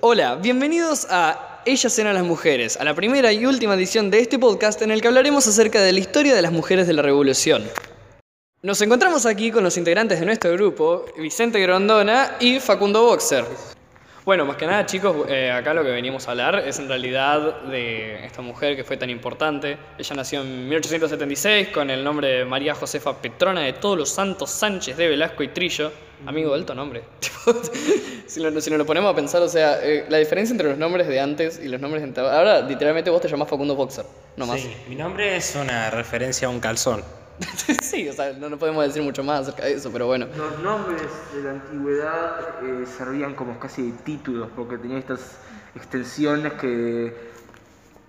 Hola, bienvenidos a Ellas eran las mujeres, a la primera y última edición de este podcast en el que hablaremos acerca de la historia de las mujeres de la revolución. Nos encontramos aquí con los integrantes de nuestro grupo, Vicente Grondona y Facundo Boxer. Bueno, más que nada chicos, eh, acá lo que venimos a hablar es en realidad de esta mujer que fue tan importante. Ella nació en 1876 con el nombre de María Josefa Petrona de Todos los Santos Sánchez de Velasco y Trillo. Amigo, alto nombre. si, lo, si nos lo ponemos a pensar, o sea, eh, la diferencia entre los nombres de antes y los nombres de ahora. literalmente vos te llamás Facundo Boxer, no más. Sí, mi nombre es una referencia a un calzón. sí, o sea, no, no, podemos decir mucho más acerca de eso, pero bueno. Los nombres de la antigüedad eh, servían como casi títulos, porque tenía estas extensiones que.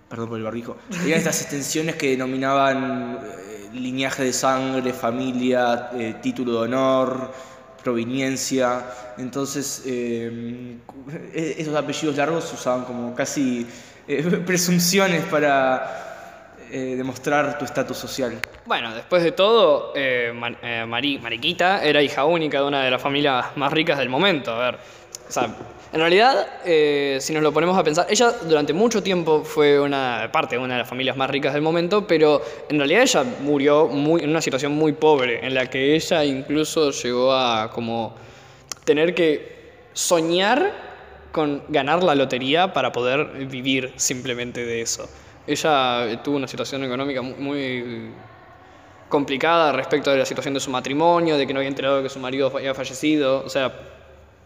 Perdón por el barrijo. Tenía estas extensiones que denominaban eh, linaje de sangre, familia, eh, título de honor, proveniencia. Entonces, eh, esos apellidos largos se usaban como casi presunciones para eh, demostrar tu estatus social. Bueno, después de todo, eh, eh, Mariquita era hija única de una de las familias más ricas del momento. A ver, en realidad, si nos lo ponemos a pensar, ella durante mucho tiempo fue una parte de una de las familias más ricas del momento, pero en realidad ella murió en una situación muy pobre, en la que ella incluso llegó a como tener que soñar con ganar la lotería para poder vivir simplemente de eso. Ella tuvo una situación económica muy complicada respecto de la situación de su matrimonio, de que no había enterado que su marido había fallecido. O sea,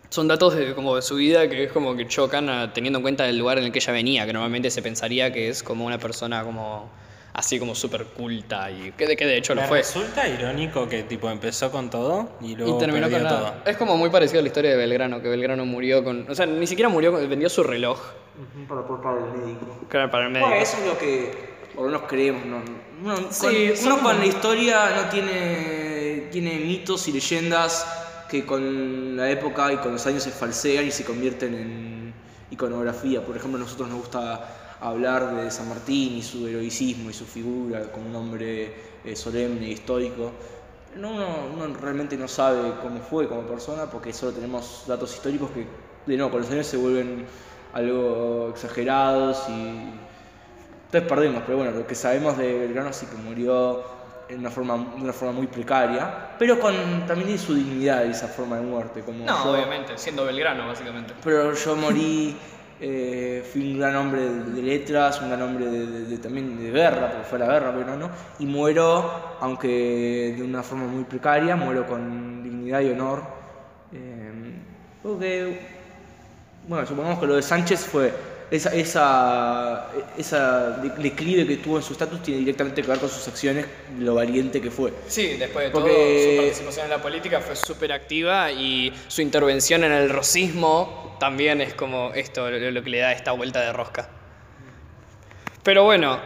son datos de, como de su vida que es como que chocan teniendo en cuenta el lugar en el que ella venía, que normalmente se pensaría que es como una persona como así como súper culta y que de, que de hecho lo fue. Resulta irónico que tipo empezó con todo y luego terminó con todo. Es como muy parecido a la historia de Belgrano, que Belgrano murió con, o sea, ni siquiera murió, vendió su reloj. Para poder pagar el médico. Claro, para el médico. Bueno, eso es lo que por lo menos creemos, ¿no? Uno, sí, con, uno con la historia no tiene tiene mitos y leyendas que con la época y con los años se falsean y se convierten en iconografía. Por ejemplo, a nosotros nos gusta hablar de San Martín y su heroicismo y su figura como un hombre eh, solemne y histórico. No, uno, realmente no sabe cómo fue como persona porque solo tenemos datos históricos que, de nuevo, con los años se vuelven algo exagerados y entonces perdemos. Pero bueno, lo que sabemos de Belgrano sí que murió en una forma, de una forma muy precaria, pero con también su dignidad esa forma de muerte. Como no, obviamente, siendo Belgrano, básicamente. Pero yo morí eh, fui un gran hombre de letras, un gran hombre de, también de guerra, porque fue la guerra, pero no, y muero, aunque de una forma muy precaria, muero con dignidad y honor. Eh, porque, bueno, supongamos que lo de Sánchez fue esa, esa, esa declive que tuvo en su estatus tiene directamente que ver con sus acciones, lo valiente que fue. Sí, después de todo, su participación en la política fue súper activa y su intervención en el rosismo también es como esto, lo que le da esta vuelta de rosca. Pero bueno.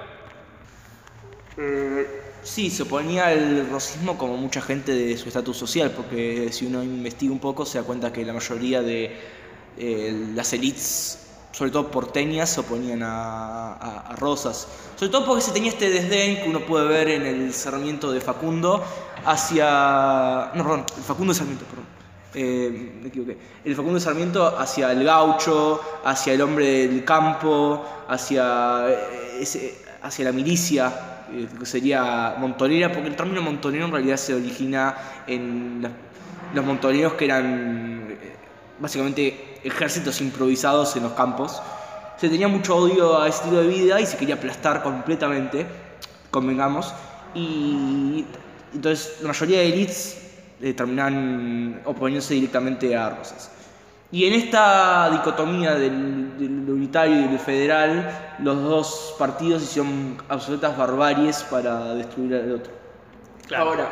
Eh, sí, se oponía al rosismo como mucha gente de su estatus social, porque si uno investiga un poco se da cuenta que la mayoría de eh, las élites sobre todo porteñas, se oponían a, Rosas. Sobre todo porque se tenía este desdén que uno puede ver en el Sarmiento de Facundo hacia... No, perdón, el Facundo de Sarmiento, perdón. Eh, me equivoqué. El Facundo Sarmiento hacia el gaucho, hacia el hombre del campo, hacia, eh, hacia la milicia, eh, que sería montonera, porque el término montonero en realidad se origina en los montoneros que eran básicamente ejércitos improvisados en los campos. Se tenía mucho odio a ese estilo de vida y se quería aplastar completamente, convengamos. Y entonces la mayoría de elites eh, terminan oponiéndose directamente a Rosas. Y en esta dicotomía del, del, unitario y del federal, los dos partidos hicieron absolutas barbaries para destruir al otro. Ahora,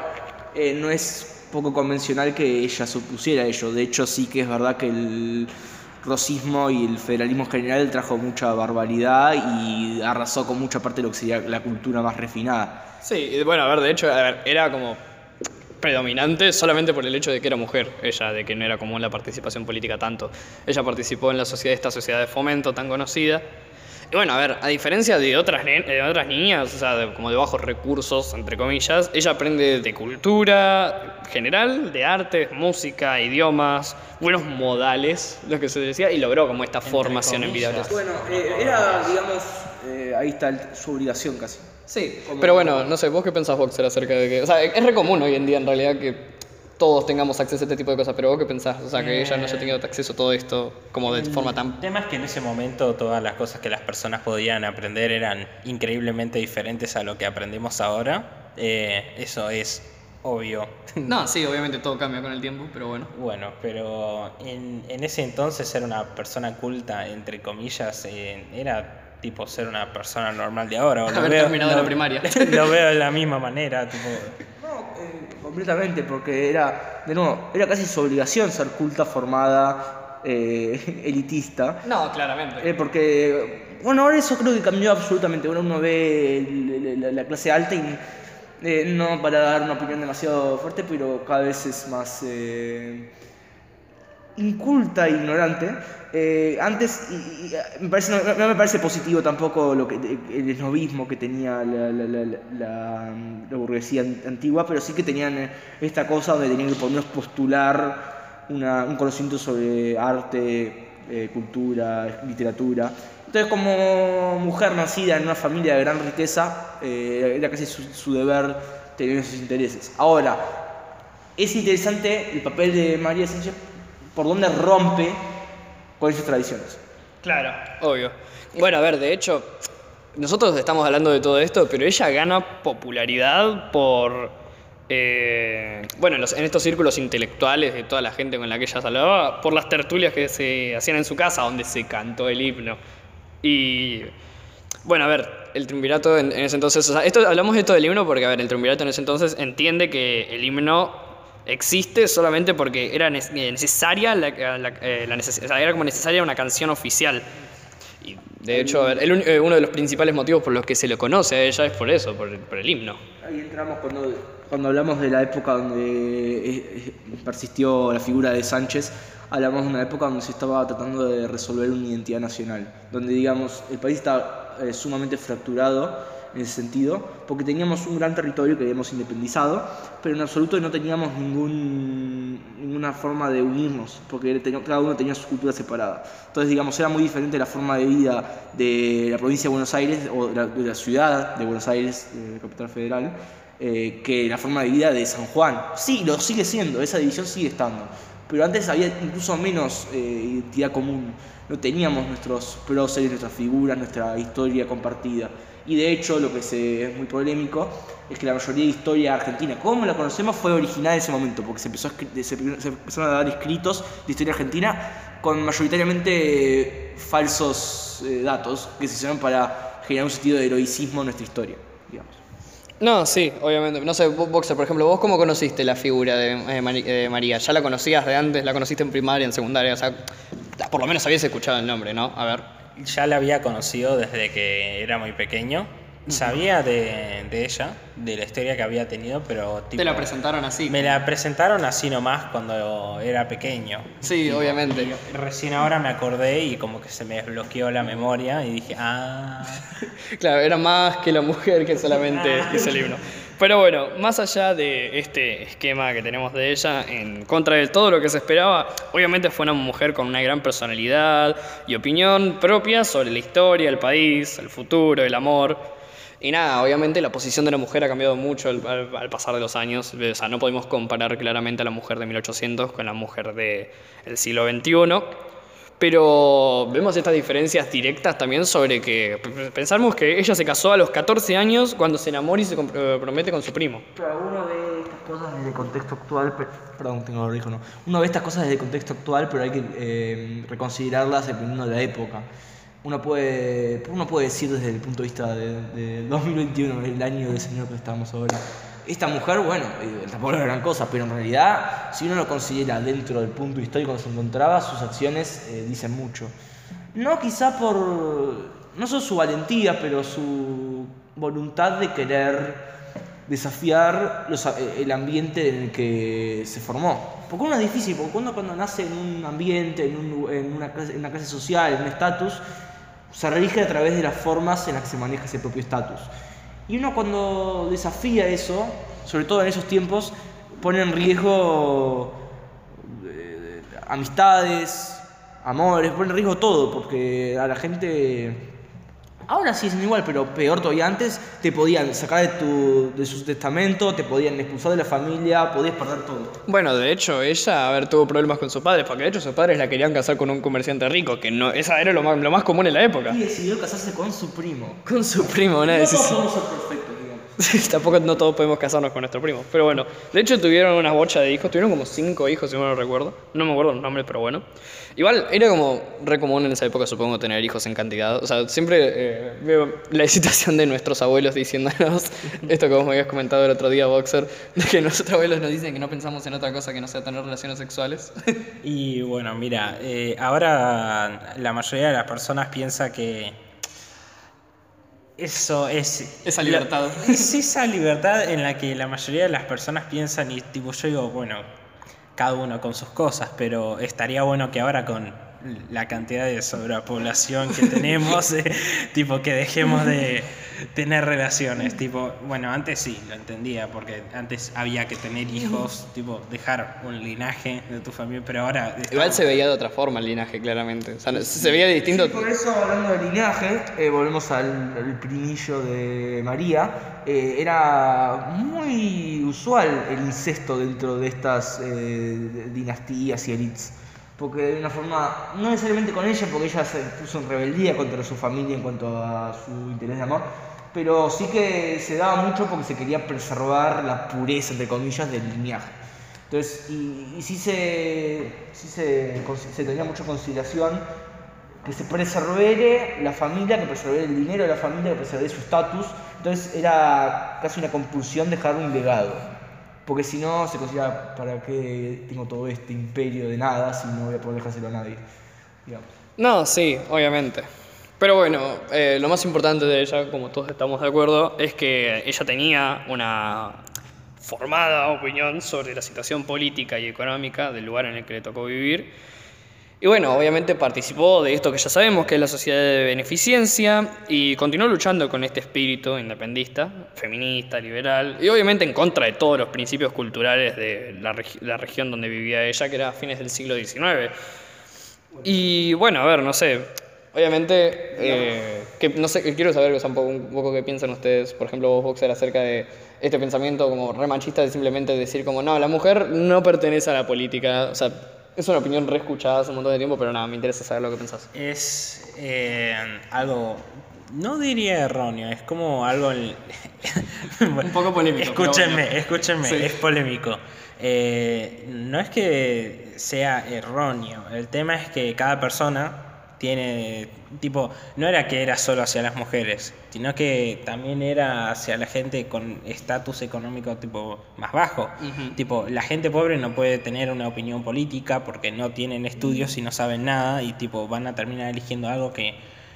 eh, no es poco convencional que ella se opusiera a ello. De hecho, sí que es verdad que el rosismo y el federalismo general trajo mucha barbaridad y arrasó con mucha parte de lo que sería la cultura más refinada. Sí, bueno, a ver, de hecho, era como predominante solamente por el hecho de que era mujer, ella, de que no era común la participación política tanto. Ella participó en la sociedad, esta sociedad de fomento tan conocida. Y bueno, a ver, a diferencia de otras, de otras niñas, o sea, como de bajos recursos, entre comillas, ella aprende de cultura general, de artes, música, idiomas, buenos modales, lo que se decía, y logró como esta formación en vida. Bueno, eh, era, digamos, eh, ahí está su obligación casi. Sí, pero bueno, no sé, ¿vos qué pensás, Boxer, acerca de que... O sea, es re común hoy en día en realidad que todos tengamos acceso a este tipo de cosas, pero vos qué pensás, o sea, que ella no haya tenido acceso a todo esto como de forma tan... El tema es que en ese momento todas las cosas que las personas podían aprender eran increíblemente diferentes a lo que aprendemos ahora. Eh, eso es obvio. No, sí, obviamente todo cambia con el tiempo, pero bueno. Bueno, pero en, en ese entonces ser una persona culta, entre comillas, eh, era tipo ser una persona normal de ahora. O Haber terminado la primaria. Lo veo de la misma manera, tipo... Eh, completamente, porque era, de nuevo, era casi su obligación ser culta, formada, eh, elitista. No, claramente. Eh, porque, bueno, ahora eso creo que cambió absolutamente. Ahora uno ve la, clase alta y, no para dar una opinión demasiado fuerte, pero cada vez es más inculta e ignorante. Eh, antes, y, me parece, no, me parece positivo tampoco lo que, el esnovismo que tenía la, la, burguesía antigua, pero sí que tenían esta cosa donde tenían que por lo menos postular un conocimiento sobre arte, eh, cultura, literatura. Entonces, como mujer nacida en una familia de gran riqueza, eh, era casi su, deber tener esos intereses. Ahora, es interesante el papel de María Sánchez por donde rompe con esas tradiciones. Claro, obvio. Bueno, a ver, de hecho, nosotros estamos hablando de todo esto, pero ella gana popularidad por... Eh, bueno, en, estos círculos intelectuales de toda la gente con la que ella hablaba, por las tertulias que se hacían en su casa, donde se cantó el himno. Y bueno, a ver, el triunvirato en, ese entonces, o sea, esto, hablamos de esto del himno porque, a ver, el triunvirato en ese entonces entiende que el himno existe solamente porque era eh, necesaria, la, eh, era como necesaria una canción oficial. Y de hecho, eh, uno de los principales motivos por los que se le conoce a ella es por eso, por, el himno. Ahí entramos cuando, cuando hablamos de la época donde persistió la figura de Sánchez, hablamos de una época donde se estaba tratando de resolver una identidad nacional, donde digamos el país está sumamente fracturado en ese sentido, porque teníamos un gran territorio que habíamos independizado, pero en absoluto no teníamos ningún, ninguna forma de unirnos, porque cada uno tenía su cultura separada. Entonces, digamos, era muy diferente la forma de vida de la provincia de Buenos Aires o de la, ciudad de Buenos Aires, de capital federal, eh, que la forma de vida de San Juan. Sí, lo sigue siendo, esa división sigue estando, pero antes había incluso menos eh, identidad común. No teníamos nuestros próceres, nuestras figuras, nuestra historia compartida. Y de hecho, lo que es muy polémico es que la mayoría de historia argentina, como la conocemos, fue original en ese momento, porque se, empezó se, empezaron a dar escritos de historia argentina con mayoritariamente falsos eh, datos que se hicieron para generar un sentido de heroicismo en nuestra historia, digamos. No, sí, obviamente. No sé, Boxer, por ejemplo, ¿vos cómo conociste la figura de, eh, María? ¿Ya la conocías de antes? ¿La conociste en primaria, en secundaria? O sea, por lo menos habías escuchado el nombre, ¿no? A ver ya la había conocido desde que era muy pequeño. Sabía de, ella, de la historia que había tenido, pero... Tipo, ¿Te la presentaron así? Me la presentaron así nomás cuando era pequeño. Sí, obviamente. recién ahora me acordé y como que se me desbloqueó la memoria y dije, ah... claro, era más que la mujer que solamente ese libro. Pero bueno, más allá de este esquema que tenemos de ella, en contra de todo lo que se esperaba, obviamente fue una mujer con una gran personalidad y opinión propia sobre la historia, el país, el futuro, el amor. Y nada, obviamente la posición de la mujer ha cambiado mucho al, pasar de los años. O sea, no podemos comparar claramente a la mujer de 1800 con la mujer del siglo XXI. Pero vemos estas diferencias directas también sobre que pensamos que ella se casó a los 14 años cuando se enamora y se compromete con su primo. Uno ve estas cosas desde el contexto actual, perdón, tengo no. Uno ve estas cosas desde el contexto actual, pero hay que eh, reconsiderarlas dependiendo de la época. Uno puede, uno puede decir desde el punto de vista de, de 2021, el año del Señor que estamos ahora esta mujer, bueno, eh, tampoco era gran cosa, pero en realidad, si uno lo considera dentro del punto histórico donde se encontraba, sus acciones eh, dicen mucho. No quizá por, no solo su valentía, pero su voluntad de querer desafiar eh, el ambiente en el que se formó. Porque uno es difícil, porque uno cuando nace en un ambiente, en, una, clase, en una clase social, en un estatus, se rige a través de las formas en las que se maneja ese propio estatus. Y uno cuando desafía eso, sobre todo en esos tiempos, pone en riesgo eh, amistades, amores, pone en riesgo todo, porque a la gente Ahora sí es igual, pero peor todavía antes, te podían sacar de, tu, de su testamento, te podían expulsar de la familia, podías perder todo. Bueno, de hecho, ella, a ver, tuvo problemas con su padre, porque de hecho sus padres la querían casar con un comerciante rico, que no, esa era lo más, lo más común en la época. Y decidió casarse con su primo. Con su primo, una No ser perfectos, digamos. Tampoco no todos podemos casarnos con nuestro primo. Pero bueno, de hecho tuvieron una bocha de hijos, tuvieron como cinco hijos, si no lo recuerdo. No me acuerdo los nombres, pero bueno. Igual era como re común en esa época, supongo, tener hijos en cantidad. O sea, siempre eh, veo la excitación de nuestros abuelos diciéndonos esto que vos me habías comentado el otro día, Boxer, de que nuestros abuelos nos dicen que no pensamos en otra cosa que no sea tener relaciones sexuales. Y bueno, mira, eh, ahora la mayoría de las personas piensa que eso es... Esa libertad. la- es esa libertad en la que la mayoría de las personas piensan y tipo yo digo, bueno, cada uno con sus cosas, pero estaría bueno que ahora con la cantidad de sobrepoblación que tenemos, eh, tipo que dejemos de tener relaciones, tipo, bueno, antes sí, lo entendía, porque antes había que tener hijos, tipo, dejar un linaje de tu familia, pero ahora... Igual se veía de otra forma el linaje, claramente. O sea, no- se veía distinto. Sí, por eso, hablando de linaje, eh, volvemos al, al primillo de María. eh, era muy usual el incesto dentro de estas eh, dinastías y elites. Porque de una forma, no necesariamente con ella, porque ella se puso en rebeldía contra su familia en cuanto a su interés de amor, pero sí que se daba mucho porque se quería preservar la pureza, entre comillas, del linaje. Entonces, y, y sí, se, sí se, se tenía mucha consideración que se preservere la familia, que preservere el dinero de la familia, que preservere su estatus. Entonces era casi una compulsión dejar un legado. Porque si no, se considera, ¿para qué tengo todo este imperio de nada si no voy a poder dejárselo a nadie? No, sí, obviamente. Pero bueno, eh, lo más importante de ella, como todos estamos de acuerdo, es que ella tenía una formada opinión sobre la situación política y económica del lugar en el que le tocó vivir. Y bueno, obviamente participó de esto que ya sabemos, que es la sociedad de beneficencia, y continuó luchando con este espíritu independista, feminista, liberal, y obviamente en contra de todos los principios culturales de la, regi- la región donde vivía ella, que era a fines del siglo XIX. Y bueno, a ver, no sé. Obviamente, eh, que, no sé, quiero saber un, poco, qué piensan ustedes, por ejemplo, vos, Boxer, acerca de este pensamiento como re machista de simplemente decir como, no, la mujer no pertenece a la política. O sea, es una opinión re escuchada hace un montón de tiempo, pero nada, me interesa saber lo que pensás. Es eh, algo, no diría erróneo, es como algo... Un poco polémico, Escúchenme, bueno. escúchenme, Sí. es polémico. Eh, no es que sea erróneo, el tema es que cada persona tiene, tipo, no era que era solo hacia las mujeres, sino que también era hacia la gente con estatus económico tipo más bajo. Tipo, la gente pobre no puede tener una opinión política porque no tienen estudios y no saben nada y tipo van a terminar eligiendo algo que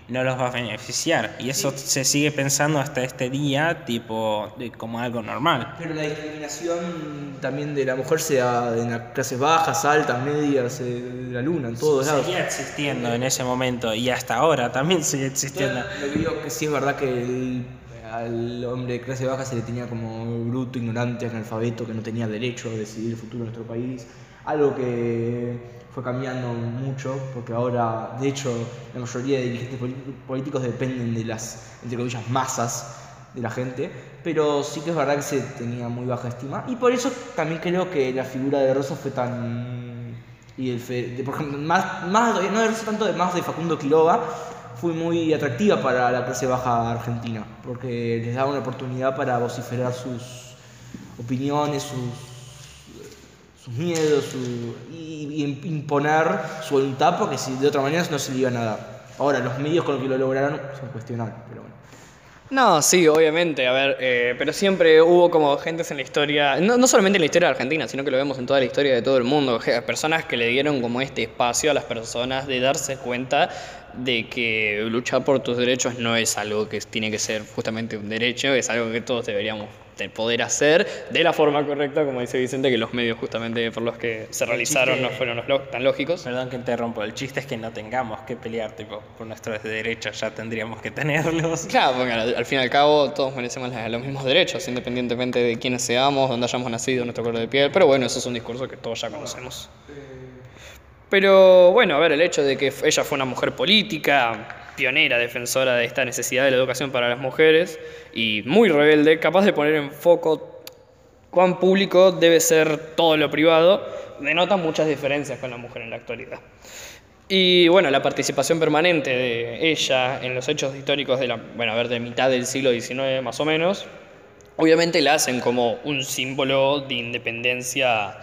no los va a beneficiar. Y eso se sigue pensando hasta este día, tipo, como algo normal. Pero la discriminación también de la mujer se da en las clases bajas, altas, medias, eh, de la luna, en todos lados. Seguía existiendo en ese momento y hasta ahora también sigue existiendo. Yo lo que digo que sí es verdad que el- al hombre de clase baja se le tenía como bruto, ignorante, analfabeto, que no tenía derecho a decidir el futuro de nuestro país. Algo que fue cambiando mucho, porque ahora, de hecho, la mayoría de dirigentes polí- políticos dependen de las, entre comillas, masas de la gente, pero sí que es verdad que se tenía muy baja estima. Y por eso también creo que la figura de Rosa fue tan y el fe- de- por ejemplo, más, más no de Rosa tanto de más de Facundo Quiroga fue muy atractiva para la clase baja argentina porque les daba una oportunidad para vociferar sus opiniones sus sus miedos su- y, imponer su voluntad porque si de otra manera no se le iban a ahora los medios con los que lo lograron son cuestionables pero bueno. No, sí, obviamente, a ver, eh, pero siempre hubo como gentes en la historia, no, no solamente en la historia de Argentina, sino que lo vemos en toda la historia de todo el mundo, personas que le dieron como este espacio a las personas de darse cuenta de que luchar por tus derechos no es algo que tiene que ser justamente un derecho, es algo que todos deberíamos te- poder hacer de la forma correcta, como dice Vicente, que los medios justamente por los que se realizaron chiste- no fueron los lo- tan lógicos. Perdón que interrumpo, el chiste es que no tengamos que pelear tipo por nuestros derechos, ya tendríamos que tenerlos. Claro, porque al, al fin y al cabo todos merecemos los mismos derechos, independientemente de quiénes seamos, dónde hayamos nacido, nuestro color de piel. Pero bueno, eso es un discurso que todos ya conocemos. Pero bueno, a ver, el hecho de que ella fue una mujer política, pionera, defensora de esta necesidad de la educación para las mujeres y muy rebelde, capaz de poner en foco cuán público debe ser todo lo privado, denota muchas diferencias con la mujer en la actualidad. Y bueno, la participación permanente de ella en los hechos históricos de la, bueno, a ver, de mitad del siglo XIX más o menos, obviamente la hacen como un símbolo de independencia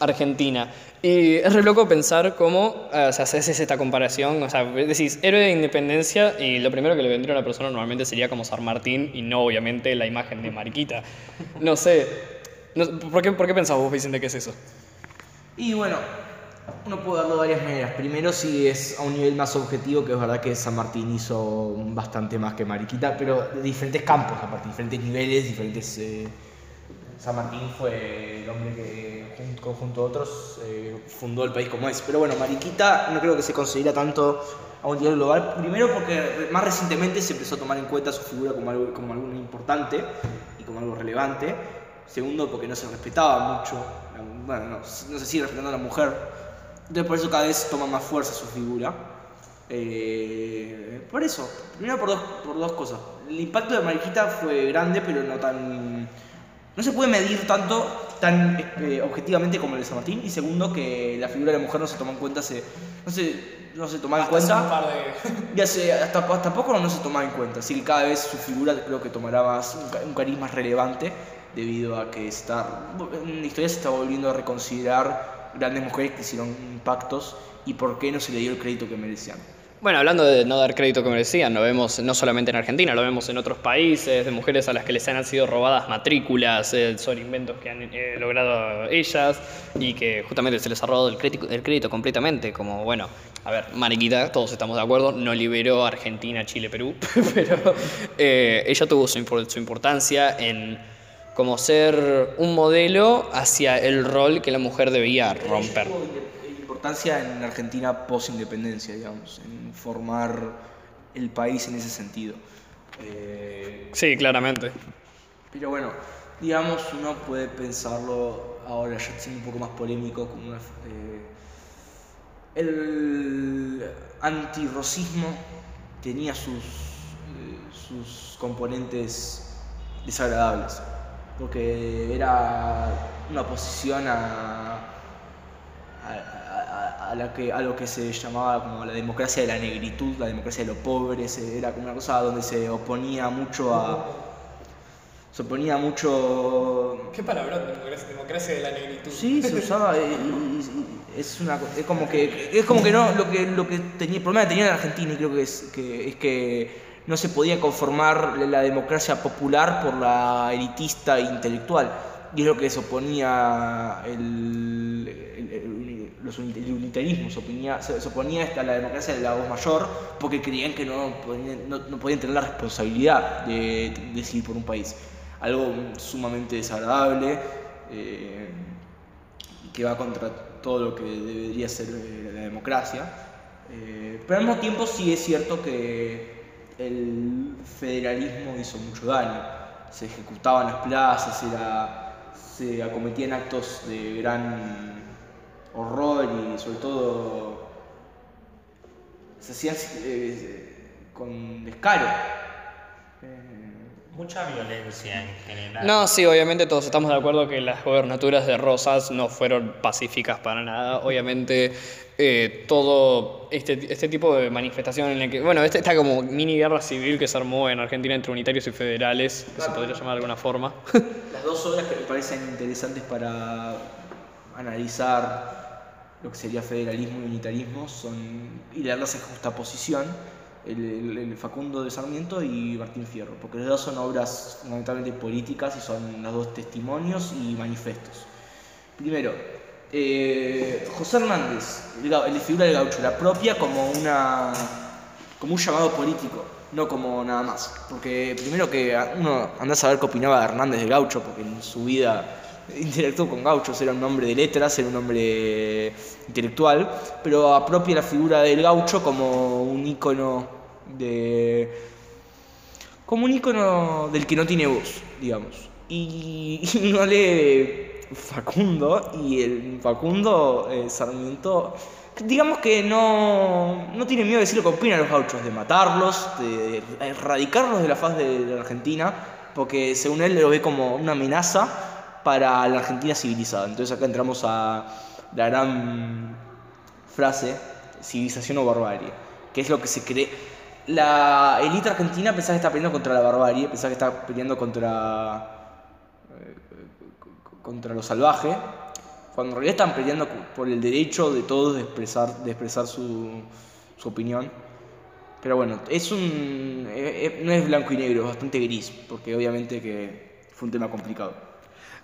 argentina. Y es re loco pensar cómo, eh, o sea, haces esta comparación, o sea, decís héroe de independencia y lo primero que le vendría a una persona normalmente sería como San Martín y no obviamente la imagen de Mariquita. No sé, no- ¿por, qué, ¿por qué pensás vos, Vicente, que es eso? Y bueno, uno puede darlo de varias maneras. Primero, si es a un nivel más objetivo, que es verdad que San Martín hizo bastante más que Mariquita, pero de diferentes campos, aparte, diferentes niveles, diferentes. eh, San Martín fue el hombre que, junto, junto a otros, eh, fundó el país como es. Pero bueno, Mariquita no creo que se considera tanto a un nivel global. Primero, porque más recientemente se empezó a tomar en cuenta su figura como algo, como algo importante y como algo relevante. Segundo, porque no se respetaba mucho, bueno, no, no se sigue respetando a la mujer. Entonces por eso cada vez toma más fuerza su figura. Eh, por eso, primero por dos, por dos cosas. El impacto de Mariquita fue grande, pero no tan... No se puede medir tanto, tan eh, objetivamente como el de San Martín. Y segundo, que la figura de la mujer no se tomó en cuenta, se, no, se, no se tomaba en cuenta. Ya sé, hasta, hasta poco no se tomaba en cuenta, así que cada vez su figura creo que tomará más un, un cariz más relevante debido a que está, en la historia se está volviendo a reconsiderar grandes mujeres que hicieron impactos y por qué no se le dio el crédito que merecían. Bueno, hablando de no dar crédito que merecían, lo vemos no solamente en Argentina, lo vemos en otros países, de mujeres a las que les han sido robadas matrículas eh, sobre inventos que han eh, logrado ellas y que justamente se les ha robado el crédito, el crédito completamente, como bueno, a ver, Mariquita, todos estamos de acuerdo, no liberó Argentina, Chile, Perú, pero eh, ella tuvo su, su importancia en como ser un modelo hacia el rol que la mujer debía romper. Importancia en Argentina post-independencia, digamos, en formar el país en ese sentido. Eh, Sí, claramente. Pero bueno, digamos, uno puede pensarlo ahora ya siendo un poco más polémico, como una, eh, el antirrocismo tenía sus, eh, sus componentes desagradables, porque era una oposición a, a, a- la que, a lo que se llamaba como la democracia de la negritud, la democracia de los pobres, era como una cosa donde se oponía mucho a... Se oponía mucho ¿Qué palabra? Democracia de la negritud. Sí, se usaba. eh, y- y- es una es como que es como que no lo que lo que tenía el problema que tenía en Argentina y creo que es que es que no se podía conformar la democracia popular por la elitista e intelectual y es lo que se oponía el, el- el los uni- el unitarismo se oponía a la democracia de la voz mayor porque creían que no podían, no, no podían tener la responsabilidad de, de decidir por un país algo sumamente desagradable eh, que va contra todo lo que debería ser eh, la democracia. Eh, pero al mismo tiempo sí es cierto que el federalismo hizo mucho daño. Se ejecutaban las plazas, era, se acometían actos de gran horror y sobre todo se hacían eh, con descaro. Eh, Mucha violencia en general. No, sí, obviamente todos estamos de acuerdo que las gobernaturas de Rosas no fueron pacíficas para nada. Obviamente eh, todo este, este tipo de manifestación en el que, bueno, este- esta como mini guerra civil que se armó en Argentina entre unitarios y federales, que se podría llamar de alguna forma. Las dos obras que me parecen interesantes para analizar lo que sería federalismo y unitarismo son y leerlas en justaposición el, el- Facundo de Sarmiento y Martín Fierro, porque las dos son obras fundamentalmente políticas y son los dos testimonios y manifestos. Primero, eh, José Hernández, de figura del gaucho, la propia como una como un llamado político, no como nada más. Porque primero que uno anda a saber qué opinaba de Hernández de Gaucho, porque en su vida interactuó con gauchos, era un hombre de letras, era un hombre intelectual, pero apropia la figura del gaucho como un ícono de... como un ícono del que no tiene voz, digamos. Y, no lee Facundo, y el Facundo eh, Sarmiento, digamos que no, no tiene miedo de decir lo que opinan los gauchos, de matarlos, de erradicarlos de la faz de la Argentina, porque según él lo ve como una amenaza para la Argentina civilizada. Entonces acá entramos a la gran frase, civilización o barbarie, que es lo que se cree. La élite argentina pensaba que está peleando contra la barbarie, pensaba que está peleando contra, eh, contra lo salvaje, cuando en realidad están peleando por el derecho de todos de expresar, de expresar su, su opinión. Pero bueno, es un, eh, eh, no es blanco y negro, es bastante gris, porque obviamente que fue un tema complicado.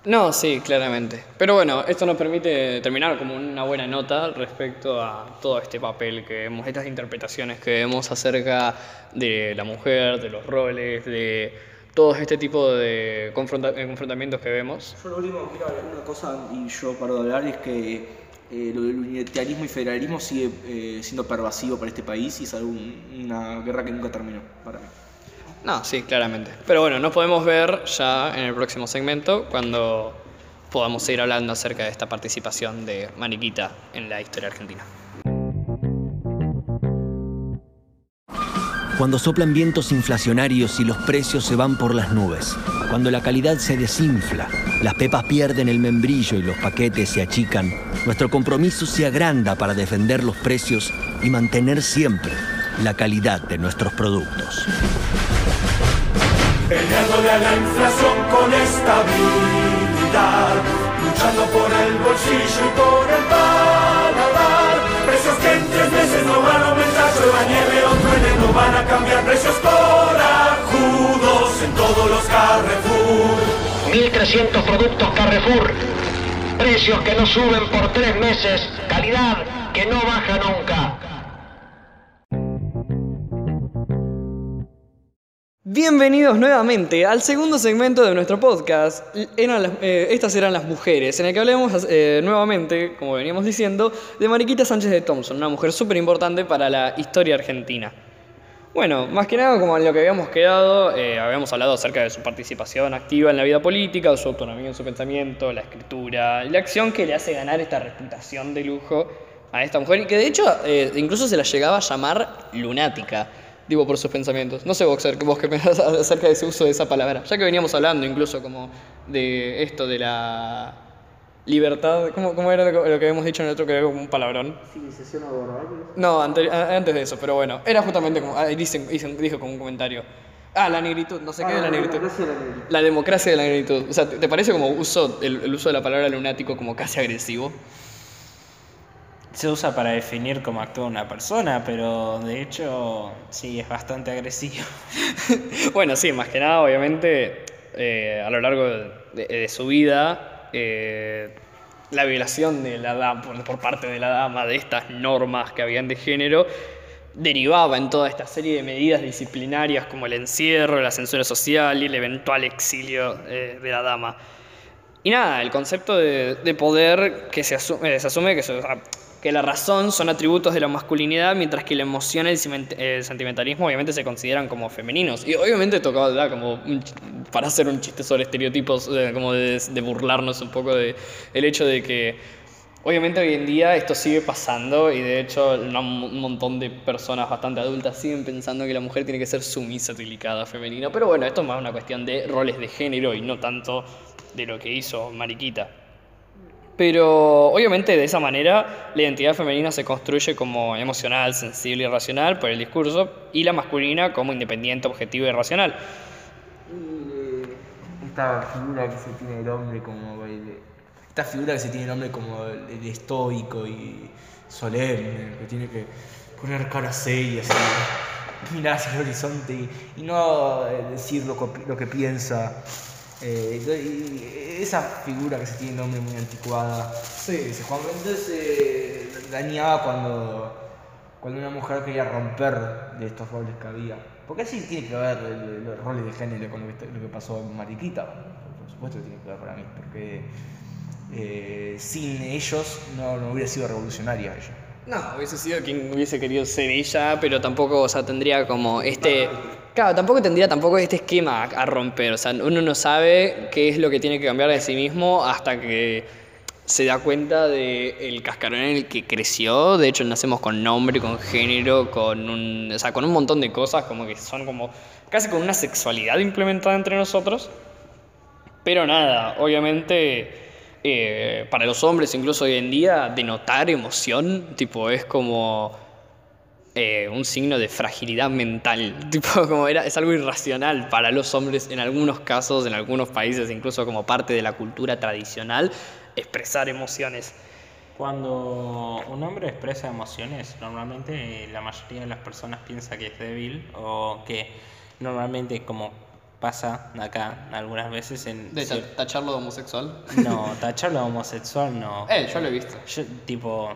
No, sí, claramente. Pero bueno, esto nos permite terminar como una buena nota respecto a todo este papel que vemos, estas interpretaciones que vemos acerca de la mujer, de los roles, de todo este tipo de confrontamientos que vemos. Yo lo último que quiero hablar una cosa, y yo paro de hablar, es que eh, lo del unitarismo y federalismo sigue eh, siendo pervasivo para este país y es una guerra que nunca terminó para mí. No, sí, claramente. Pero bueno, nos podemos ver ya en el próximo segmento cuando podamos seguir hablando acerca de esta participación de Maniquita en la historia argentina. Cuando soplan vientos inflacionarios y los precios se van por las nubes, cuando la calidad se desinfla, las pepas pierden el membrillo y los paquetes se achican, nuestro compromiso se agranda para defender los precios y mantener siempre la calidad de nuestros productos. Peleándole a la inflación con estabilidad, luchando por el bolsillo y por el paladar. Precios que en tres meses no van a aumentar, la nieve o truene, no van a cambiar. Precios corajudos en todos los Carrefour. 1300 productos Carrefour. Precios que no suben por tres meses. Calidad que no baja nunca. Bienvenidos nuevamente al segundo segmento de nuestro podcast. Eh, estas eran las mujeres, en el que hablamos eh, nuevamente, como veníamos diciendo, de Mariquita Sánchez de Thompson, una mujer súper importante para la historia argentina. Bueno, más que nada, como en lo que habíamos quedado, eh, habíamos hablado acerca de su participación activa en la vida política, su autonomía en su pensamiento, la escritura, la acción que le hace ganar esta reputación de lujo a esta mujer, y que de hecho incluso se la llegaba a llamar lunática digo por sus pensamientos. No sé, Boxer, vos qué pensás acerca de ese uso de esa palabra. Ya que veníamos hablando incluso como de esto, de la libertad. ¿Cómo, cómo era lo que, habíamos dicho en el otro que era como un palabrón? ¿Civilización o No, antes, antes de eso, pero bueno. Era justamente como. Ah, dicen, dijo como un comentario. Ah, la negritud, no sé qué es la negritud. La democracia de la negritud. O sea, ¿te parece como uso el uso de la palabra lunático como casi agresivo? Se usa para definir cómo actúa una persona, pero de hecho sí es bastante agresivo. bueno, sí, más que nada, obviamente, eh, a lo largo de, su vida, eh, la violación de la dama, por, parte de la dama de estas normas que habían de género derivaba en toda esta serie de medidas disciplinarias como el encierro, la censura social y el eventual exilio eh, de la dama. Y nada, el concepto de, poder que se asume, se asume que se, que la razón son atributos de la masculinidad, mientras que la emoción y el sentimentalismo obviamente se consideran como femeninos. Y obviamente tocaba como para hacer un chiste sobre estereotipos, como de, burlarnos un poco de el hecho de que obviamente hoy en día esto sigue pasando y de hecho un montón de personas bastante adultas siguen pensando que la mujer tiene que ser sumisa, delicada, femenina. Pero bueno, esto es más una cuestión de roles de género y no tanto de lo que hizo Mariquita. Pero obviamente de esa manera la identidad femenina se construye como emocional, sensible y racional por el discurso y la masculina como independiente, objetivo y racional. esta figura que se tiene el hombre como el, esta figura que se tiene el hombre como estoico y solemne, que tiene que poner cara seria, mirar hacia el horizonte y, no decir lo que piensa eh, esa figura que se tiene nombre muy anticuada. Sí. Entonces eh, dañaba cuando cuando una mujer quería romper de estos roles que había. Porque así tiene que ver los roles de género con lo que, lo que pasó en Mariquita. Por supuesto que tiene que ver para mí, porque eh, sin ellos no, no hubiera sido revolucionaria ella. No, hubiese sido quien hubiese querido ser ella, pero tampoco, o sea, tendría como este... Claro, tampoco tendría tampoco este esquema a, romper, o sea, uno no sabe qué es lo que tiene que cambiar de sí mismo hasta que se da cuenta de el cascarón en el que creció, de hecho nacemos con nombre, con género, con un, o sea, con un montón de cosas como que son como casi con una sexualidad implementada entre nosotros. Pero nada, obviamente eh, para los hombres incluso hoy en día denotar emoción tipo es como eh, un signo de fragilidad mental, tipo como era es algo irracional para los hombres en algunos casos, en algunos países incluso como parte de la cultura tradicional expresar emociones. Cuando un hombre expresa emociones, normalmente eh, la mayoría de las personas piensa que es débil o que normalmente como pasa acá algunas veces en... De cier- ta- tacharlo de homosexual. No, tacharlo de homosexual no. Eh, yo lo he visto. Yo, tipo,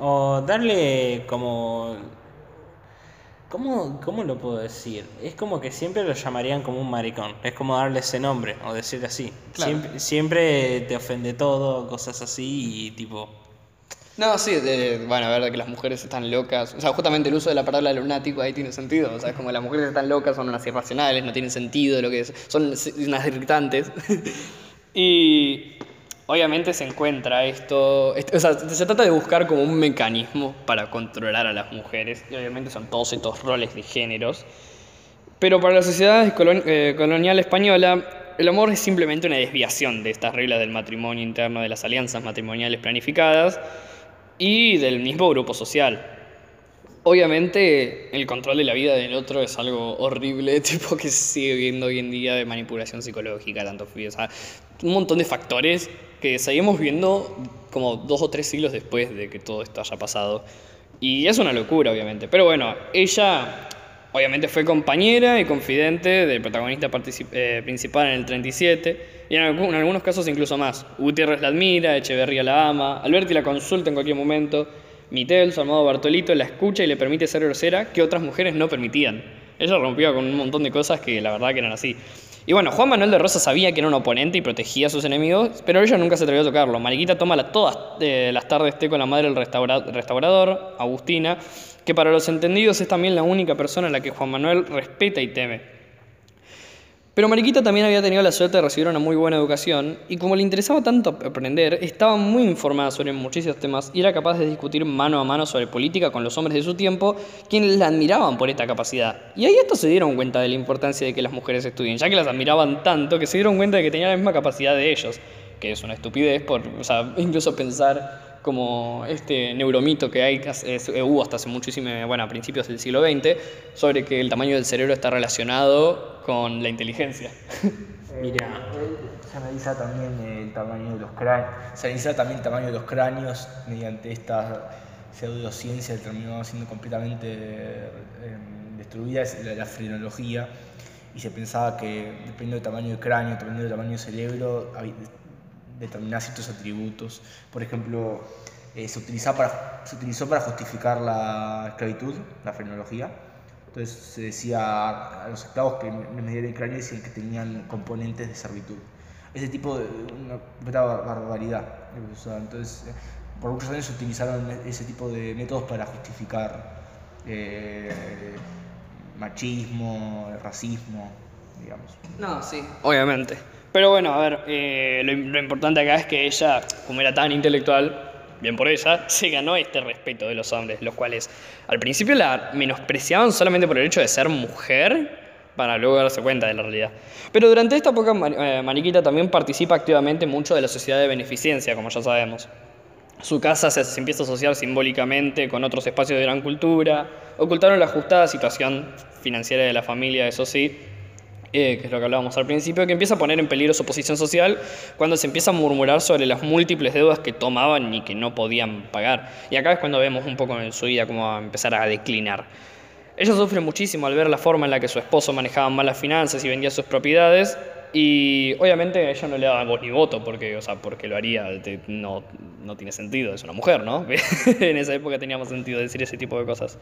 o darle como... ¿Cómo, ¿Cómo lo puedo decir? Es como que siempre lo llamarían como un maricón. Es como darle ese nombre o decir así. Claro. Siempre, siempre te ofende todo, cosas así y tipo... No, sí, de- bueno, a ver, que las mujeres están locas. O sea, justamente el uso de la palabra lunático ahí tiene sentido. O sea, es como las mujeres están locas, son unas irracionales, no tienen sentido, lo que son unas irritantes. y obviamente se encuentra esto, est- o sea, se trata de buscar como un mecanismo para controlar a las mujeres. Y obviamente son todos estos roles de géneros. Pero para la sociedad eh, colonial española, el amor es simplemente una desviación de estas reglas del matrimonio interno, de las alianzas matrimoniales planificadas y del mismo grupo social. Obviamente, el control de la vida del otro es algo horrible, tipo que se sigue viendo hoy en día de manipulación psicológica, tanto o sea, un montón de factores que seguimos viendo como dos o tres siglos después de que todo esto haya pasado. Y es una locura, obviamente. Pero bueno, ella obviamente fue compañera y confidente del protagonista eh, principal en el 37, y en, en algunos casos incluso más. Gutiérrez la admira, Echeverría la ama, Alberti la consulta en cualquier momento, Mitel, su amado Bartolito, la escucha y le permite ser grosera que otras mujeres no permitían. Ella rompía con un montón de cosas que la verdad que eran así. Y bueno, Juan Manuel de Rosa sabía que era un oponente y protegía a sus enemigos, pero ella nunca se atrevió a tocarlo. Mariquita toma todas eh, las tardes con la madre del restaura- restaurador, Agustina, que para los entendidos es también la única persona a la que Juan Manuel respeta y teme. Pero Mariquita también había tenido la suerte de recibir una muy buena educación y como le interesaba tanto aprender, estaba muy informada sobre muchísimos temas y era capaz de discutir mano a mano sobre política con los hombres de su tiempo, quienes la admiraban por esta capacidad. Y ahí estos se dieron cuenta de la importancia de que las mujeres estudien, ya que las admiraban tanto que se dieron cuenta de que tenían la misma capacidad de ellos, que es una estupidez por, o sea, incluso pensar como este neuromito que hay, eh, hubo hasta hace muchísimo, bueno, a principios del siglo XX, sobre que el tamaño del cerebro está relacionado con la inteligencia. Mira, Se analiza también el tamaño de los cráneos. Se analiza también el tamaño de los cráneos mediante esta pseudociencia que terminó siendo completamente eh, destruida, es la, la frenología. Y se pensaba que dependiendo del tamaño del cráneo, dependiendo del tamaño del cerebro, determinaba ciertos atributos. Por ejemplo, eh, se, utilizaba para, se utilizó para justificar la esclavitud, la frenología. Entonces se decía a los esclavos que en medida del cráneo decían que tenían componentes de servitud. Ese tipo de una completa bar- barbaridad. Entonces, eh, por muchos años se utilizaron ese tipo de métodos para justificar eh, machismo, racismo, digamos. No, sí. Obviamente. Pero bueno, a ver, eh, lo, importante acá es que ella, como era tan intelectual, bien por ella, se ganó este respeto de los hombres, los cuales al principio la menospreciaban solamente por el hecho de ser mujer, para luego darse cuenta de la realidad. Pero durante esta época, Mar- eh, Mariquita también participa activamente mucho de la sociedad de beneficencia, como ya sabemos. Su casa se, se empieza a asociar simbólicamente con otros espacios de gran cultura, ocultaron la ajustada situación financiera de la familia, eso sí, eh, que es lo que hablábamos al principio, que empieza a poner en peligro su posición social cuando se empieza a murmurar sobre las múltiples deudas que tomaban y que no podían pagar. Y acá es cuando vemos un poco en su vida cómo va a empezar a declinar. Ella sufre muchísimo al ver la forma en la que su esposo manejaba mal las finanzas y vendía sus propiedades, Y obviamente a ella no le daba voz ni voto, porque, o sea, porque lo haría, no, no tiene sentido, es una mujer, ¿no? en esa época tenía más sentido decir ese tipo de cosas.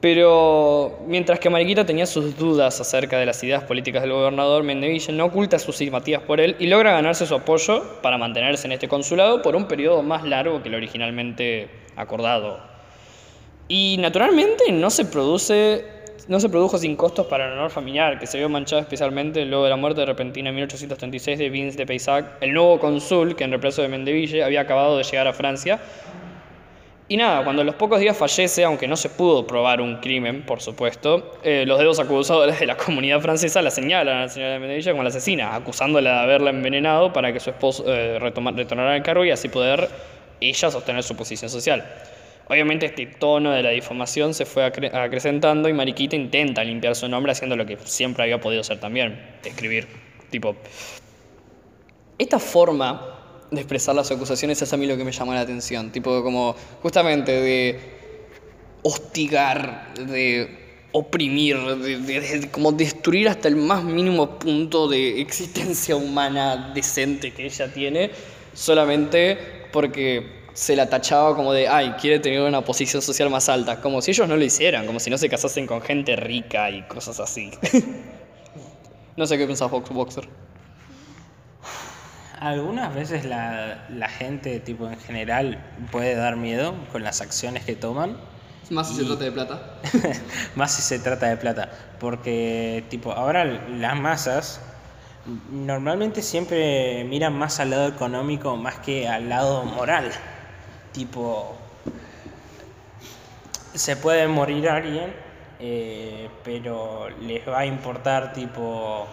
Pero mientras que Mariquita tenía sus dudas acerca de las ideas políticas del gobernador, Mendeville no oculta sus simpatías por él y logra ganarse su apoyo para mantenerse en este consulado por un periodo más largo que lo originalmente acordado. Y naturalmente no se produce no se produjo sin costos para el honor familiar, que se vio manchado especialmente luego de la muerte repentina en 1836 de Vince de Paysac, el nuevo cónsul que en reemplazo de Mendeville había acabado de llegar a Francia. Y nada, cuando a los pocos días fallece, aunque no se pudo probar un crimen, por supuesto, eh, los dedos acusadores de la comunidad francesa la señalan a la señora de Mendeville como la asesina, acusándola de haberla envenenado para que su esposo eh, retornara al cargo y así poder ella sostener su posición social. Obviamente este tono de la difamación se fue acre- acrecentando y Mariquita intenta limpiar su nombre haciendo lo que siempre había podido hacer también, escribir. Tipo, esta forma de expresar las acusaciones es a mí lo que me llamó la atención, tipo como justamente de hostigar, de oprimir, de, de- como destruir hasta el más mínimo punto de existencia humana decente que ella tiene, solamente porque se la tachaba como de, ay, quiere tener una posición social más alta, como si ellos no lo hicieran, como si no se casasen con gente rica y cosas así. no sé qué pensás, Box Boxer. Algunas veces la, la gente, tipo en general, puede dar miedo con las acciones que toman. Más si se trata de plata. Más si se trata de plata. Porque, tipo, ahora las masas normalmente siempre miran más al lado económico más que al lado moral. Tipo, se puede morir alguien, eh, pero les va a importar, tipo,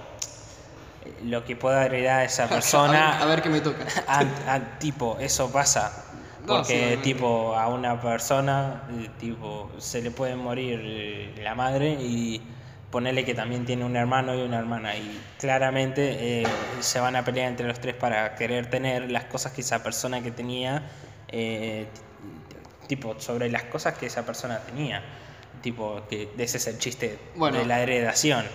lo que pueda heredar esa persona. a, ver, a ver qué me toca. Ah, tipo, eso pasa. No, Porque, sí, obviamente. tipo, a una persona, eh, tipo, se le puede morir eh, la madre y ponerle que también tiene un hermano y una hermana. Y claramente eh, se van a pelear entre los tres para querer tener las cosas que esa persona que tenía, eh, tipo, sobre las cosas que esa persona tenía. Tipo, que ese es el chiste Bueno. de la heredación.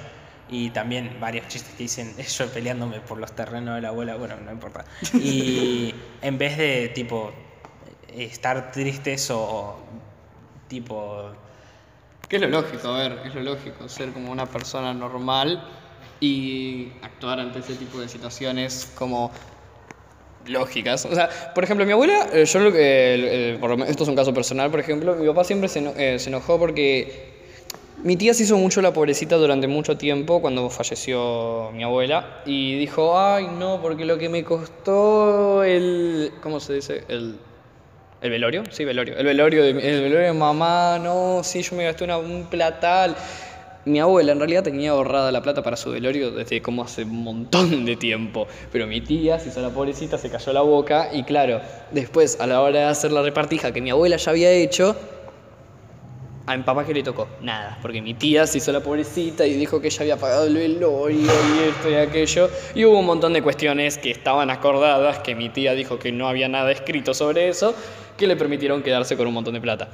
Y también varios chistes que dicen yo peleándome por los terrenos de la abuela, bueno, no importa. Y en vez de tipo estar tristes o tipo Que es lo lógico, a ver, es lo lógico, ser como una persona normal y actuar ante ese tipo de situaciones como lógicas. O sea, por ejemplo, mi abuela, eh, yo lo que, eh, por esto es un caso personal, por ejemplo, mi papá siempre se, eh, se enojó porque mi tía se hizo mucho la pobrecita durante mucho tiempo cuando falleció mi abuela y dijo, ay no, porque lo que me costó el, ¿cómo se dice? El, ¿El velorio? Sí, velorio. El velorio de, el velorio de mamá, no, sí, yo me gasté una, un platal. Mi abuela en realidad tenía ahorrada la plata para su velorio desde como hace un montón de tiempo. Pero mi tía se hizo la pobrecita, se cayó la boca y claro, después a la hora de hacer la repartija que mi abuela ya había hecho, a mi papá que le tocó nada, porque mi tía se hizo la pobrecita y dijo que ella había pagado el velorio y esto y aquello. Y hubo un montón de cuestiones que estaban acordadas, que mi tía dijo que no había nada escrito sobre eso, que le permitieron quedarse con un montón de plata.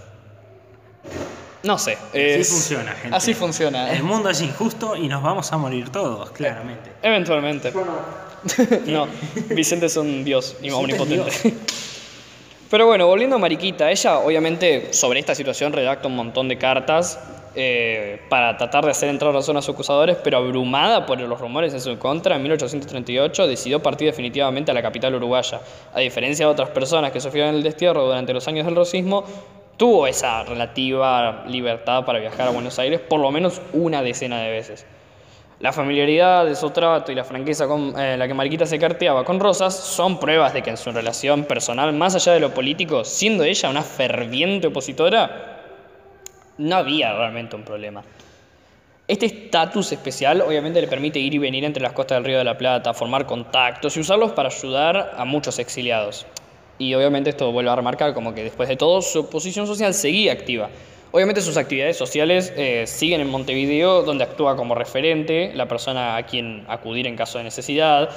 No sé. así funciona, gente. Así funciona. El mundo es injusto y nos vamos a morir todos, claramente. Eventualmente. no, Vicente es un dios omnipotente. Pero bueno, volviendo a Mariquita, ella obviamente sobre esta situación redacta un montón de cartas eh, para tratar de hacer entrar razón a sus acusadores, pero abrumada por los rumores en su contra, en 1838 decidió partir definitivamente a la capital uruguaya. A diferencia de otras personas que sufrieron el destierro durante los años del rosismo, tuvo esa relativa libertad para viajar a Buenos Aires por lo menos una decena de veces. La familiaridad de su trato y la franqueza con eh, la que Mariquita se carteaba con Rosas son pruebas de que en su relación personal, más allá de lo político, siendo ella una ferviente opositora, no había realmente un problema. Este estatus especial obviamente le permite ir y venir entre las costas del Río de la Plata, formar contactos y usarlos para ayudar a muchos exiliados. Y obviamente esto vuelve a remarcar como que después de todo su posición social seguía activa. Obviamente sus actividades sociales eh, siguen en Montevideo, donde actúa como referente, la persona a quien acudir en caso de necesidad.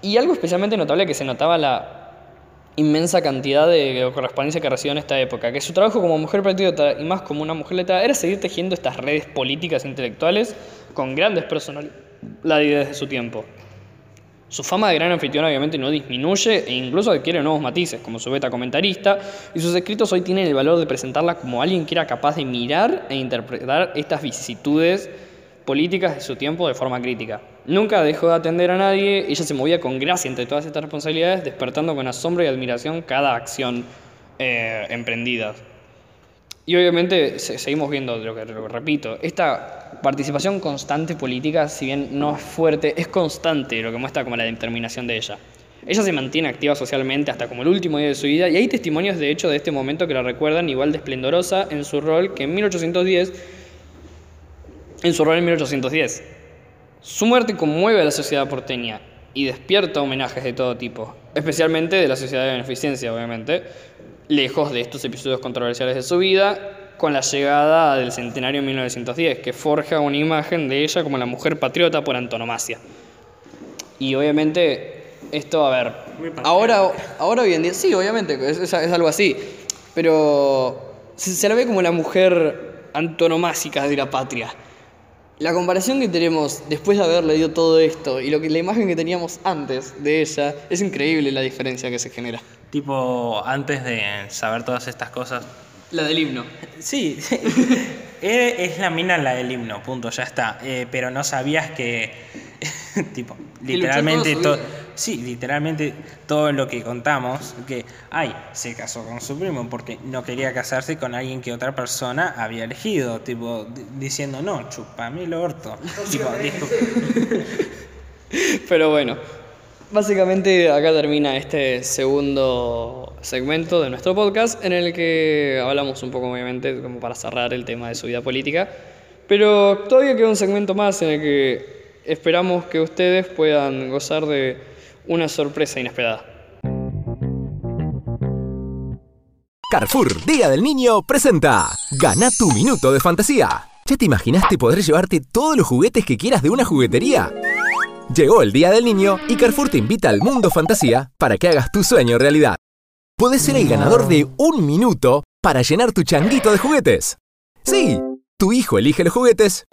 Y algo especialmente notable que se notaba la inmensa cantidad de correspondencia que recibió en esta época, que su trabajo como mujer patriota y más como una mujer letrada era seguir tejiendo estas redes políticas e intelectuales con grandes personalidades de su tiempo. Su fama de gran anfitrión obviamente no disminuye e incluso adquiere nuevos matices, como su beta comentarista, y sus escritos hoy tienen el valor de presentarla como alguien que era capaz de mirar e interpretar estas vicisitudes políticas de su tiempo de forma crítica. Nunca dejó de atender a nadie, ella se movía con gracia entre todas estas responsabilidades, despertando con asombro y admiración cada acción eh, emprendida. Y obviamente se- seguimos viendo, lo que lo repito, esta participación constante política, si bien no es fuerte, es constante, lo que muestra como la determinación de ella. Ella se mantiene activa socialmente hasta como el último día de su vida y hay testimonios de hecho de este momento que la recuerdan igual de esplendorosa en su rol que en 1810, en su rol en 1810. Su muerte conmueve a la sociedad porteña y despierta homenajes de todo tipo, especialmente de la sociedad de beneficencia, obviamente, lejos de estos episodios controversiales de su vida, con la llegada del centenario en 1910, que forja una imagen de ella como la mujer patriota por antonomasia. Y obviamente, esto, a ver, ahora, ahora hoy en día, sí, obviamente, es, es- es algo así, pero se, se la ve como la mujer antonomásica de la patria. La comparación que tenemos después de haber leído todo esto y lo que, la imagen que teníamos antes de ella, es increíble la diferencia que se genera. Tipo, antes de saber todas estas cosas. La del himno. Sí, es es la mina la del himno, punto, ya está. Eh, pero no sabías que, tipo, literalmente todo. Sí, literalmente todo lo que contamos, que, ay, se casó con su primo porque no quería casarse con alguien que otra persona había elegido, tipo, di- diciendo, no, chupame el orto. tipo, dijo, Pero bueno, básicamente acá termina este segundo segmento de nuestro podcast en el que hablamos un poco, obviamente, como para cerrar el tema de su vida política. Pero todavía queda un segmento más en el que esperamos que ustedes puedan gozar de una sorpresa inesperada. Carrefour Día del Niño presenta Gana tu minuto de fantasía. ¿Ya te imaginaste poder llevarte todos los juguetes que quieras de una juguetería? Llegó el Día del Niño y Carrefour te invita al mundo fantasía para que hagas tu sueño realidad. Puedes ser el ganador de un minuto para llenar tu changuito de juguetes. Sí, tu hijo elige los juguetes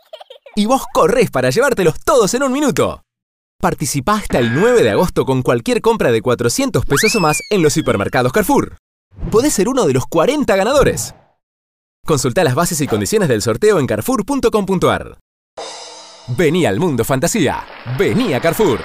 y vos corres para llevártelos todos en un minuto. Participa hasta el 9 de agosto con cualquier compra de 400 pesos o más en los supermercados Carrefour. Podés ser uno de los 40 ganadores. Consulta las bases y condiciones del sorteo en carrefour.com.ar. Vení al mundo fantasía. Vení a Carrefour.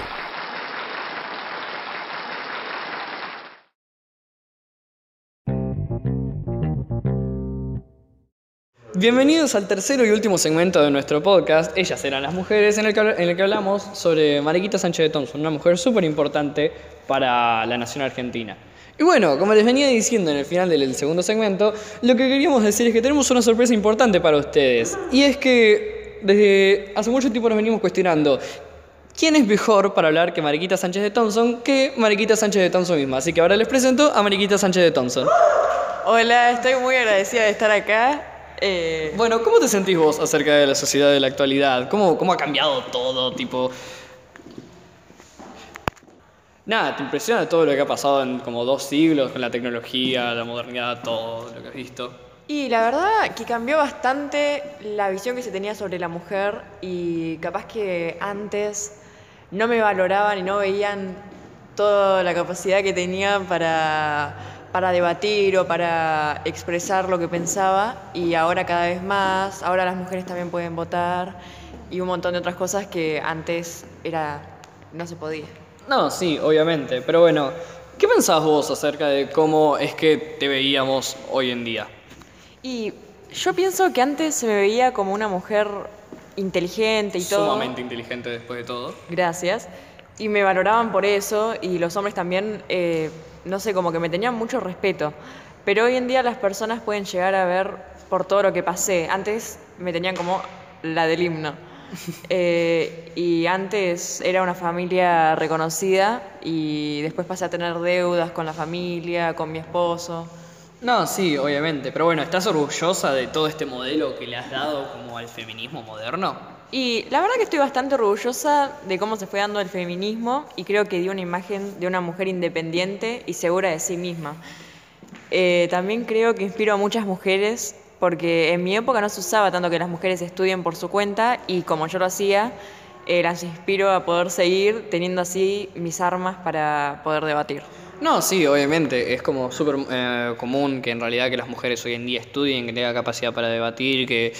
Bienvenidos al tercero y último segmento de nuestro podcast, Ellas eran las mujeres, en el que, en el que hablamos sobre Mariquita Sánchez de Thompson, una mujer súper importante para la nación argentina. Y bueno, como les venía diciendo en el final del segundo segmento, lo que queríamos decir es que tenemos una sorpresa importante para ustedes. Y es que desde hace mucho tiempo nos venimos cuestionando quién es mejor para hablar que Mariquita Sánchez de Thompson que Mariquita Sánchez de Thompson misma. Así que ahora les presento a Mariquita Sánchez de Thompson. Hola, estoy muy agradecida de estar acá. Eh, Bueno, ¿cómo te sentís vos acerca de la sociedad de la actualidad? ¿Cómo, cómo ha cambiado todo? Tipo. Nada, te impresiona todo lo que ha pasado en como dos siglos con la tecnología, la modernidad, todo lo que has visto. Y la verdad que cambió bastante la visión que se tenía sobre la mujer y capaz que antes no me valoraban y no veían toda la capacidad que tenía para, para debatir o para expresar lo que pensaba y ahora cada vez más, ahora las mujeres también pueden votar y un montón de otras cosas que antes era no se podía. No, sí, obviamente. Pero bueno, ¿qué pensabas vos acerca de cómo es que te veíamos hoy en día? Y yo pienso que antes se me veía como una mujer inteligente y todo. Sumamente inteligente después de todo. Gracias. Y me valoraban por eso y los hombres también, eh, no sé, como que me tenían mucho respeto. Pero hoy en día las personas pueden llegar a ver por todo lo que pasé. Antes me tenían como la del himno. Eh, y antes era una familia reconocida y después pasé a tener deudas con la familia, con mi esposo. No, sí, obviamente. Pero bueno, ¿estás orgullosa de todo este modelo que le has dado como al feminismo moderno? Y la verdad que estoy bastante orgullosa de cómo se fue dando el feminismo y creo que dio una imagen de una mujer independiente y segura de sí misma. Eh, también creo que inspiro a muchas mujeres porque en mi época no se usaba tanto que las mujeres estudien por su cuenta y como yo lo hacía, eh, las inspiro a poder seguir teniendo así mis armas para poder debatir. No, sí, obviamente. Es como súper eh, común que en realidad que las mujeres hoy en día estudien, que tengan capacidad para debatir, que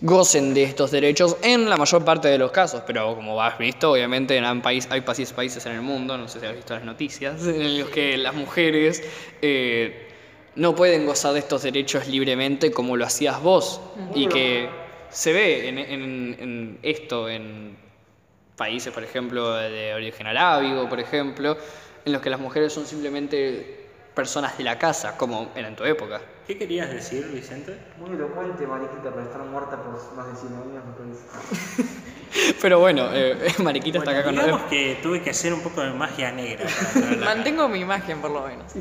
gocen de estos derechos en la mayor parte de los casos. Pero como has visto, obviamente en país, hay países, países en el mundo, no sé si has visto las noticias, en los que las mujeres eh, no pueden gozar de estos derechos libremente como lo hacías vos. Y que se ve en, en- en esto, en países, por ejemplo, de origen arábigo, por ejemplo, en los que las mujeres son simplemente personas de la casa, como era en tu época. ¿Qué querías decir, Vicente? Muy elocuente, mariquita, pero estar muerta por más de 100 años, me parece. Pero bueno, eh, Mariquita está acá con digamos que tuve que hacer un poco de magia negra para. Mantengo mi imagen por lo menos.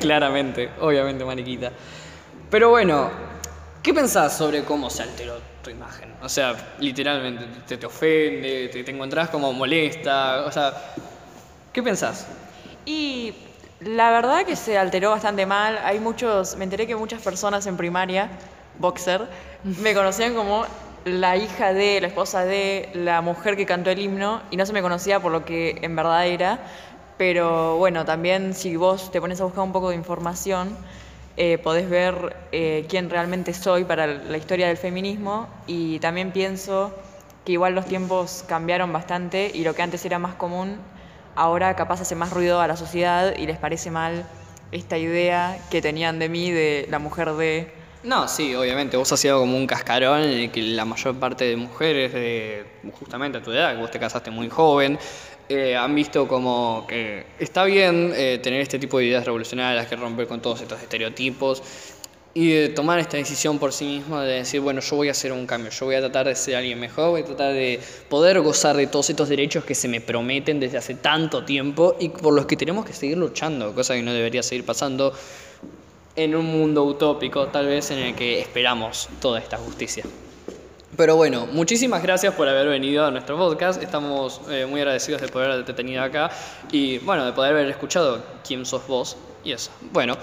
Claramente, obviamente, Mariquita. Pero bueno, ¿qué pensás sobre cómo se alteró tu imagen? O sea, literalmente, ¿te, te ofende? Te, ¿Te encontrás como molesta? O sea, ¿qué pensás? Y la verdad que se alteró bastante mal. Hay muchos, me enteré que muchas personas en primaria, boxer, me conocían como la hija de, la esposa de, la mujer que cantó el himno y no se me conocía por lo que en verdad era. Pero bueno, también si vos te pones a buscar un poco de información, eh, podés ver eh, quién realmente soy para la historia del feminismo y también pienso que igual los tiempos cambiaron bastante y lo que antes era más común, ahora capaz hace más ruido a la sociedad y les parece mal esta idea que tenían de mí, de la mujer de... No, sí, obviamente. Vos has sido como un cascarón en el que la mayor parte de mujeres de justamente a tu edad, que vos te casaste muy joven, eh, han visto como que está bien eh, tener este tipo de ideas revolucionarias que romper con todos estos estereotipos y de tomar esta decisión por sí mismo de decir, bueno, yo voy a hacer un cambio, yo voy a tratar de ser alguien mejor, voy a tratar de poder gozar de todos estos derechos que se me prometen desde hace tanto tiempo y por los que tenemos que seguir luchando, cosa que no debería seguir pasando en un mundo utópico, tal vez en el que esperamos toda esta justicia. Pero bueno, muchísimas gracias por haber venido a nuestro podcast. Estamos eh, muy agradecidos de poder haberte tenido acá y bueno, de poder haber escuchado quién sos vos y eso. Bueno,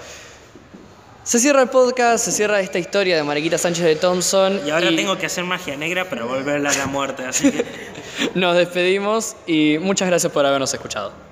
se cierra el podcast, se cierra esta historia de Mariquita Sánchez de Thompson. Y ahora tengo que hacer magia negra para volverla a la muerte, así que... Nos despedimos y muchas gracias por habernos escuchado.